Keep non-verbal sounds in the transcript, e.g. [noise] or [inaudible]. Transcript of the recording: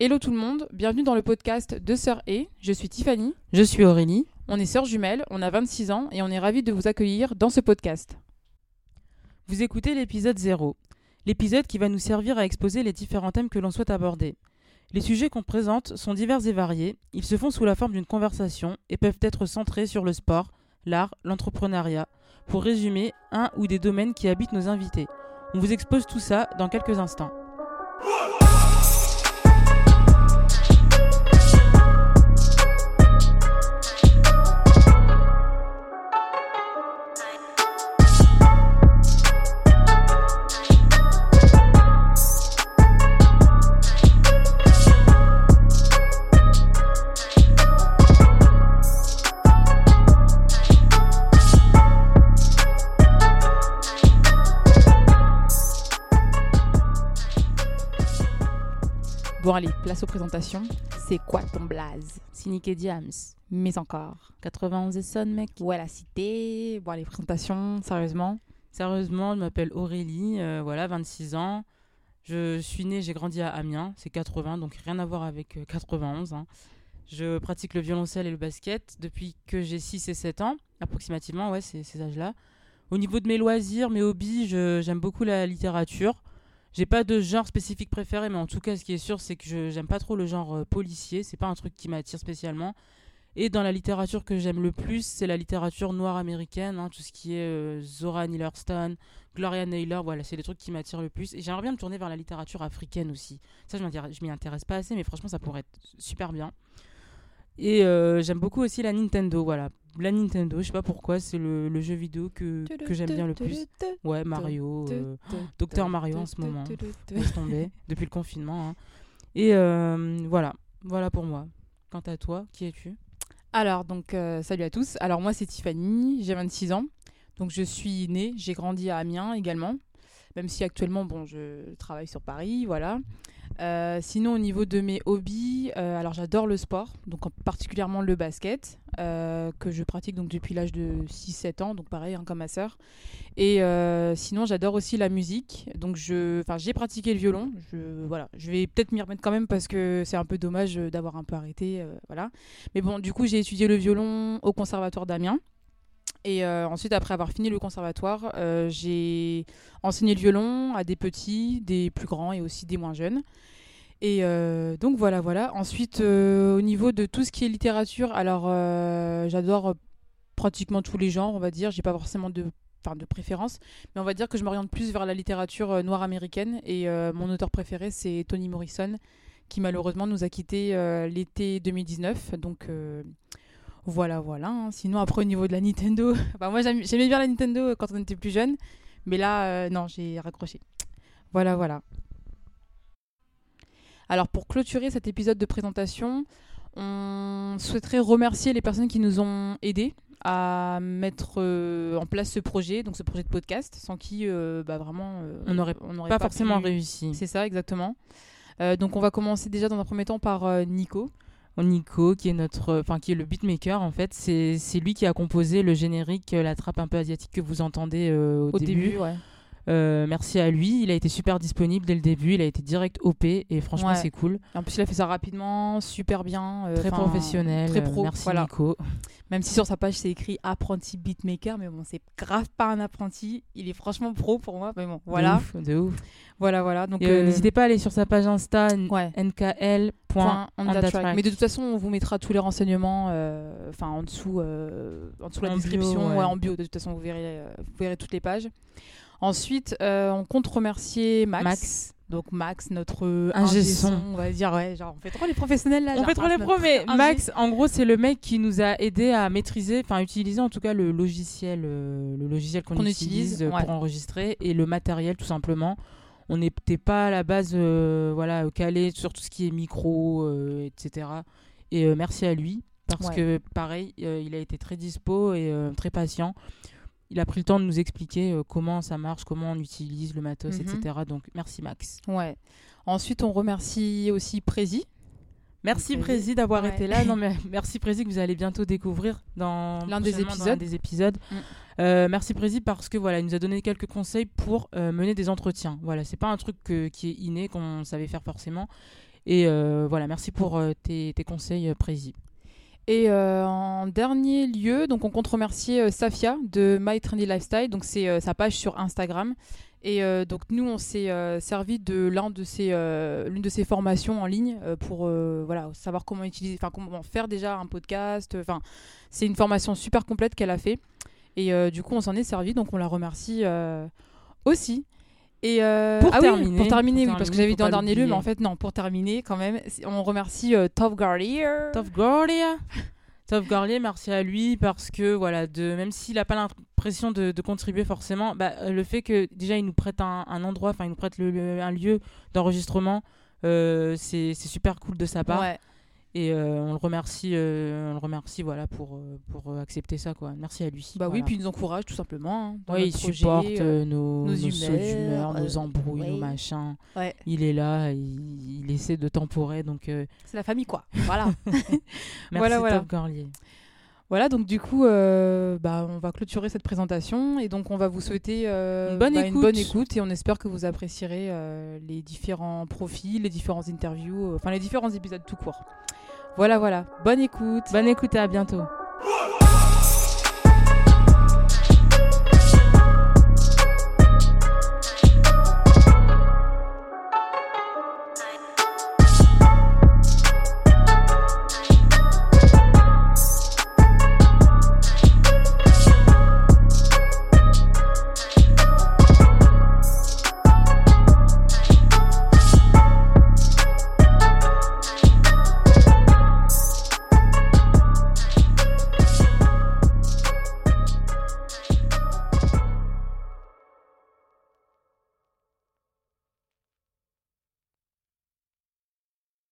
Hello tout le monde, bienvenue dans le podcast de Sœur E. Je suis Tiffany, Je suis Aurélie. on est sœurs jumelles, on a 26 ans et on est ravis de vous accueillir dans ce podcast. Vous écoutez l'épisode 0, l'épisode qui va nous servir à exposer les différents thèmes que l'on souhaite aborder. Les sujets qu'on présente sont divers et variés, ils se font sous la forme d'une conversation et peuvent être centrés sur le sport, l'art, l'entrepreneuriat, pour résumer un ou des domaines qui habitent nos invités. On vous expose tout ça dans quelques instants. Bon allez, place aux présentations. C'est quoi ton blaze? Cynic et Diams, Mais encore. 91 et Son, mec. Est la cité Bon allez, présentations, sérieusement. Sérieusement, je m'appelle Aurélie, euh, voilà, 26 ans. Je suis née, j'ai grandi à Amiens, c'est 80, donc rien à voir avec euh, 91. hein. Je pratique le violoncelle et le basket depuis que j'ai 6 et 7 ans, approximativement, ouais, c'est ces âges-là. Au niveau de mes loisirs, mes hobbies, j'aime beaucoup la littérature. J'ai pas de genre spécifique préféré, mais en tout cas, ce qui est sûr, c'est que je j'aime pas trop le genre euh, policier. C'est pas un truc qui m'attire spécialement. Et dans la littérature que j'aime le plus, c'est la littérature noire américaine, hein, tout ce qui est euh, Zora Neale Hurston, Gloria Naylor, voilà, c'est les trucs qui m'attirent le plus. Et j'aimerais bien me tourner vers la littérature africaine aussi. Ça, je m'y intéresse pas assez, mais franchement, ça pourrait être super bien. Et euh, j'aime beaucoup aussi la Nintendo, voilà. La Nintendo, je sais pas pourquoi, c'est le, le jeu vidéo que, que j'aime bien le plus. Ouais, Mario, euh, Docteur Mario en ce moment. laisse tomber, [laughs] depuis le confinement. hein. Et euh, voilà, voilà pour moi. Quant à toi, qui es-tu? Alors, donc, euh, salut à tous. Alors, moi, c'est Tiffany, j'ai 26 ans. Donc, je suis née, j'ai grandi à Amiens également. Même si actuellement, bon, je travaille sur Paris, voilà. Euh, sinon, au niveau de mes hobbies, euh, alors j'adore le sport, donc en- particulièrement le basket, euh, que je pratique donc depuis l'âge de 6-7 ans, donc pareil, hein, comme ma sœur. Et sinon, j'adore aussi la musique, donc j'ai pratiqué le violon. Je, voilà, je vais peut-être m'y remettre quand même parce que c'est un peu dommage d'avoir un peu arrêté, voilà. Mais bon, du coup, j'ai étudié le violon au conservatoire d'Amiens. Et euh, ensuite, après avoir fini le conservatoire, euh, j'ai enseigné le violon à des petits, des plus grands et aussi des moins jeunes. Et euh, donc voilà, voilà. Ensuite, au niveau de tout ce qui est littérature, alors j'adore pratiquement tous les genres, on va dire. J'ai pas forcément de, de préférence, mais on va dire que je m'oriente plus vers la littérature noire américaine. Et mon auteur préféré, c'est Toni Morrison, qui malheureusement nous a quittés l'été 2019. Donc voilà, voilà. hein. Sinon, après, au niveau de la Nintendo, enfin, [laughs] moi j'aimais bien la Nintendo quand on était plus jeune, mais là, euh, non, j'ai raccroché. Voilà, voilà. Alors, pour clôturer cet épisode de présentation, on souhaiterait remercier les personnes qui nous ont aidés à mettre euh, en place ce projet, donc ce projet de podcast, sans qui, euh, bah, vraiment, euh, On n'aurait Pas forcément pu- réussi. C'est ça, exactement. Donc, on va commencer déjà dans un premier temps par Nico. Nico, qui est notre, enfin qui est le beatmaker en fait, c'est lui qui a composé le générique, euh, la trappe un peu asiatique que vous entendez euh, au, Au début. début, ouais. Euh, merci à lui, il a été super disponible dès le début, il a été direct OP et franchement Ouais. c'est cool, En plus, il a fait ça rapidement, super bien. euh, très professionnel. Très pro. merci voilà. Nico. Même si sur sa page, c'est écrit apprenti beatmaker, mais bon, c'est grave pas un apprenti. Il est franchement pro pour moi. Mais bon, De voilà. ouf, de ouf. Voilà, voilà. Donc, euh, euh, N'hésitez pas à aller sur sa page Insta Ouais. nkl. point on that track. track. Mais de toute façon, on vous mettra tous les renseignements euh, enfin en dessous, euh, en dessous de la En bio, description, ouais. ouais, en bio. De toute façon, vous verrez, euh, vous verrez toutes les pages. Ensuite, euh, on compte remercier Max. Max. Donc Max, notre Ingé son. on va dire, ouais, genre on fait trop les professionnels là. On genre, fait trop Max, les pros, mais. Max, en gros, c'est le mec qui nous a aidé à maîtriser, enfin utiliser en tout cas le logiciel, euh, le logiciel qu'on utilise, utilise, ouais. pour enregistrer et le matériel tout simplement. On n'était pas à la base, euh, voilà, calé sur tout ce qui est micro, euh, etc. Et euh, merci à lui parce Ouais. que pareil, euh, il a été très dispo et euh, très patient. Il a pris le temps de nous expliquer euh, comment ça marche, comment on utilise le matos, Mhm. etc. Donc merci Max. Ouais. Ensuite, on remercie aussi Prési. Merci Prési. D'avoir Ouais. été là. Non mais [laughs] merci Prési que vous allez bientôt découvrir dans L'un des dans épisodes. des épisodes. Mm. Euh, merci Prési parce que voilà, il nous a donné quelques conseils pour euh, mener des entretiens. Voilà, c'est pas un truc que- qui est inné qu'on savait faire forcément. Et euh, voilà, merci pour tes, tes conseils, Prési. Et euh, en dernier lieu, donc on compte remercier euh, Safia de My Trendy Lifestyle. Donc c'est euh, sa page sur Instagram. Et donc nous, on s'est servi de l'un de ses, l'une de ses formations en ligne pour voilà savoir comment utiliser, enfin comment faire déjà un podcast. Enfin, c'est une formation super complète qu'elle a fait. Et du coup, on s'en est servi. Donc on la remercie aussi. Et euh, Pour ah oui, terminer, pour terminer, pour oui, parce que j'avais dit en dernier lieu, mais en fait non. Pour terminer, quand même, on remercie euh, Top Guardier. Top Gorlia Top Gorlier, merci à lui parce que voilà, de même s'il n'a pas l'impression de, de contribuer forcément, bah, euh, le fait que déjà il nous prête un, un endroit, enfin il nous prête le- le- un lieu d'enregistrement, euh, c'est c'est super cool de sa part Ouais. Et euh, on le remercie, euh, on le remercie voilà pour euh, pour accepter ça quoi. Merci à lui. Bah oui, puis il nous encourage tout simplement. hein, dans Ouais, il projet, supporte nos, nos humeurs, nos embrouilles, nos machins. ouais. Il est là, il, il essaie de temporer donc C'est la famille quoi. Voilà. [laughs] merci [laughs] Voilà, voilà. Top voilà, donc du coup, euh, bah, on va clôturer cette présentation et donc on va vous souhaiter euh, Une bonne bah, écoute. bonne écoute et on espère que vous apprécierez euh, les différents profils, les différentes interviews, enfin les différents épisodes tout court. Voilà, voilà. Bonne écoute. Bonne écoute et à bientôt.